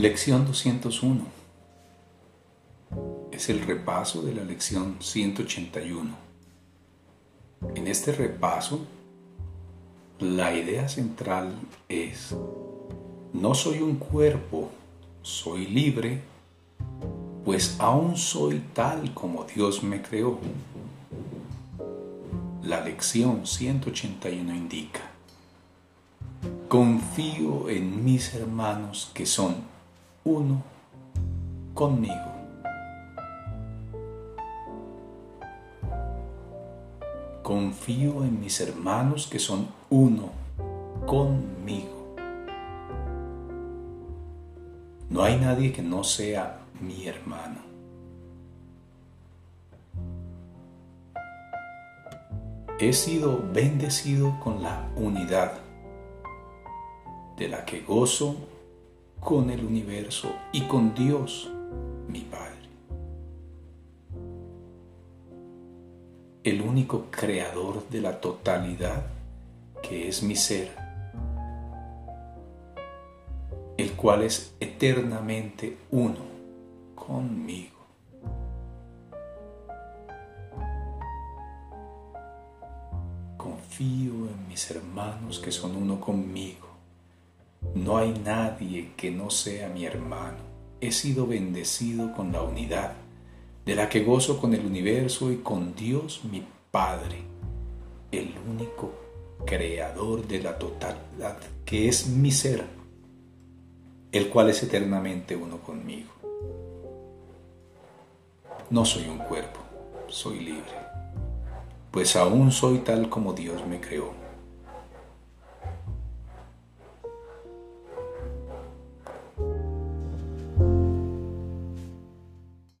Lección 201. Es el repaso de la lección 181. En este repaso, la idea central es, no soy un cuerpo, soy libre, pues aún soy tal como Dios me creó. La lección 181 indica, confío en mis hermanos que son uno conmigo. Confío en mis hermanos que son uno conmigo. No hay nadie que no sea mi hermano. He sido bendecido con la unidad de la que gozo con el universo y con Dios, mi Padre. El único creador de la totalidad que es mi ser, el cual es eternamente uno conmigo. Confío en mis hermanos que son uno conmigo no hay nadie que no sea mi hermano. He sido bendecido con la unidad, de la que gozo con el universo y con Dios mi Padre, el único creador de la totalidad, que es mi ser, el cual es eternamente uno conmigo. No soy un cuerpo, soy libre, pues aún soy tal como Dios me creó